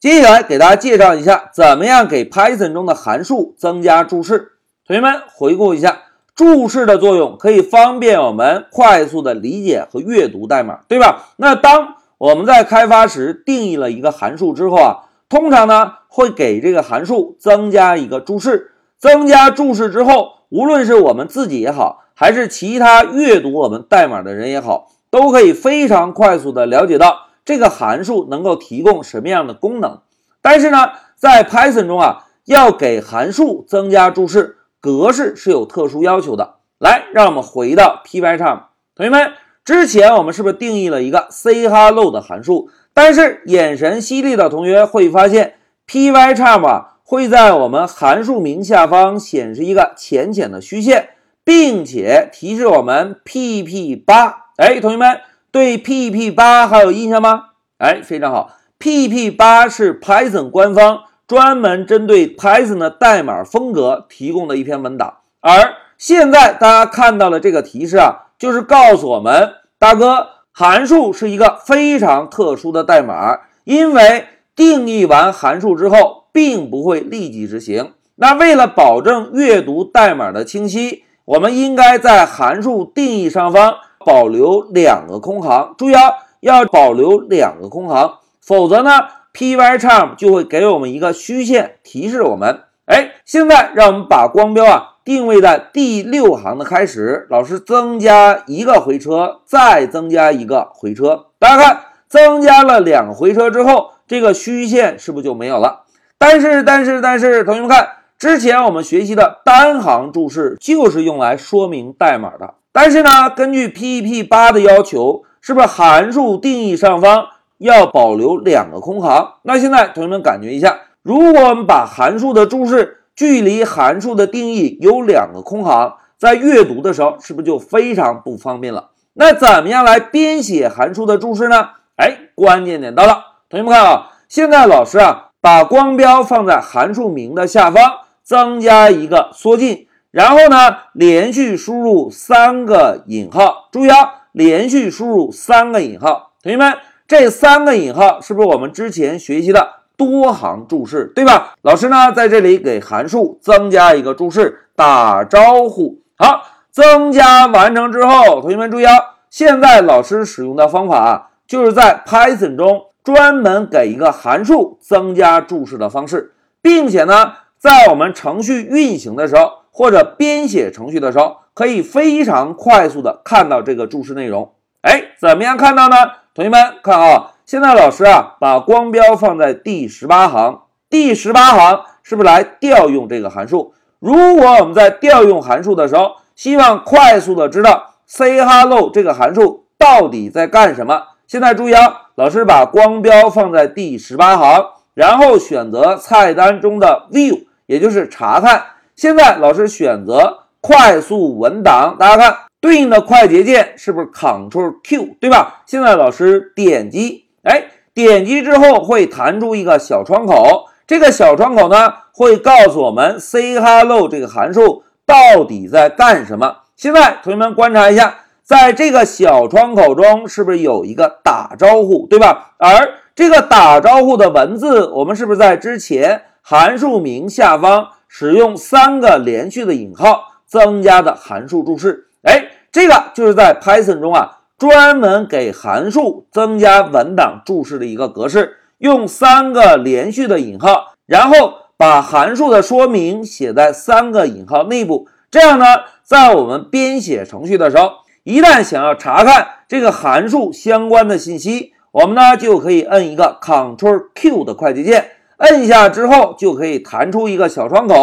接下来给大家介绍一下，怎么样给 Python 中的函数增加注释。同学们回顾一下，注释的作用可以方便我们快速的理解和阅读代码，对吧？那当我们在开发时定义了一个函数之后啊，通常呢会给这个函数增加一个注释。增加注释之后，无论是我们自己也好，还是其他阅读我们代码的人也好，都可以非常快速的了解到这个函数能够提供什么样的功能。但是呢，在 Python 中啊，要给函数增加注释，格式是有特殊要求的。来，让我们回到 Pycharm，同学们。之前我们是不是定义了一个 say hello 的函数？但是眼神犀利的同学会发现，Pycharm 啊会在我们函数名下方显示一个浅浅的虚线，并且提示我们 pp 八。哎，同学们对 pp 八还有印象吗？哎，非常好，pp 八是 Python 官方专门针对 Python 的代码风格提供的一篇文档。而现在大家看到的这个提示啊。就是告诉我们，大哥，函数是一个非常特殊的代码，因为定义完函数之后，并不会立即执行。那为了保证阅读代码的清晰，我们应该在函数定义上方保留两个空行。注意啊，要保留两个空行，否则呢，Pycharm 就会给我们一个虚线提示我们。哎，现在让我们把光标啊。定位在第六行的开始，老师增加一个回车，再增加一个回车。大家看，增加了两个回车之后，这个虚线是不是就没有了？但是，但是，但是，同学们看，之前我们学习的单行注释就是用来说明代码的。但是呢，根据 PEP 八的要求，是不是函数定义上方要保留两个空行？那现在同学们感觉一下，如果我们把函数的注释距离函数的定义有两个空行，在阅读的时候是不是就非常不方便了？那怎么样来编写函数的注释呢？哎，关键点到了，同学们看啊，现在老师啊把光标放在函数名的下方，增加一个缩进，然后呢连续输入三个引号，注意啊，连续输入三个引号，同学们，这三个引号是不是我们之前学习的？多行注释，对吧？老师呢，在这里给函数增加一个注释，打招呼。好，增加完成之后，同学们注意啊，现在老师使用的方法啊，就是在 Python 中专门给一个函数增加注释的方式，并且呢，在我们程序运行的时候或者编写程序的时候，可以非常快速的看到这个注释内容。哎，怎么样看到呢？同学们看啊。现在老师啊，把光标放在第十八行，第十八行是不是来调用这个函数？如果我们在调用函数的时候，希望快速的知道 say hello 这个函数到底在干什么？现在注意啊，老师把光标放在第十八行，然后选择菜单中的 view，也就是查看。现在老师选择快速文档，大家看对应的快捷键是不是 Ctrl Q，对吧？现在老师点击。哎，点击之后会弹出一个小窗口，这个小窗口呢会告诉我们 say hello 这个函数到底在干什么。现在同学们观察一下，在这个小窗口中是不是有一个打招呼，对吧？而这个打招呼的文字，我们是不是在之前函数名下方使用三个连续的引号增加的函数注释？哎，这个就是在 Python 中啊。专门给函数增加文档注释的一个格式，用三个连续的引号，然后把函数的说明写在三个引号内部。这样呢，在我们编写程序的时候，一旦想要查看这个函数相关的信息，我们呢就可以摁一个 Ctrl Q 的快捷键，摁下之后就可以弹出一个小窗口，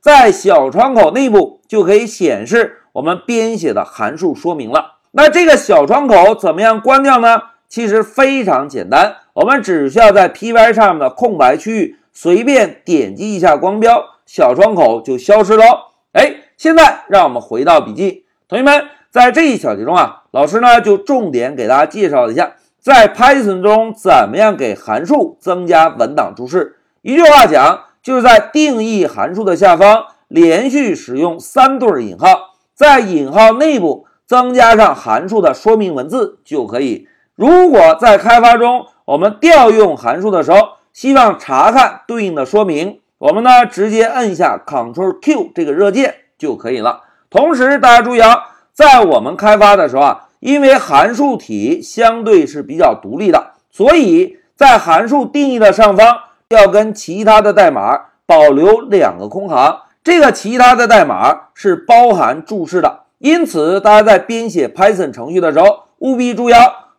在小窗口内部就可以显示我们编写的函数说明了。那这个小窗口怎么样关掉呢？其实非常简单，我们只需要在 Py 上面的空白区域随便点击一下光标，小窗口就消失了。哎，现在让我们回到笔记，同学们，在这一小节中啊，老师呢就重点给大家介绍一下，在 Python 中怎么样给函数增加文档注释。一句话讲，就是在定义函数的下方连续使用三对引号，在引号内部。增加上函数的说明文字就可以。如果在开发中我们调用函数的时候希望查看对应的说明，我们呢直接摁下 Ctrl Q 这个热键就可以了。同时，大家注意啊，在我们开发的时候啊，因为函数体相对是比较独立的，所以在函数定义的上方要跟其他的代码保留两个空行。这个其他的代码是包含注释的，因此大家在编写 Python 程序的时候，务必注意，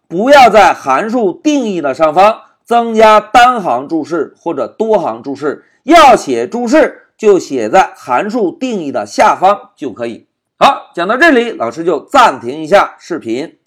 不要在函数定义的上方增加单行注释或者多行注释。要写注释，就写在函数定义的下方就可以。好，讲到这里，老师就暂停一下视频。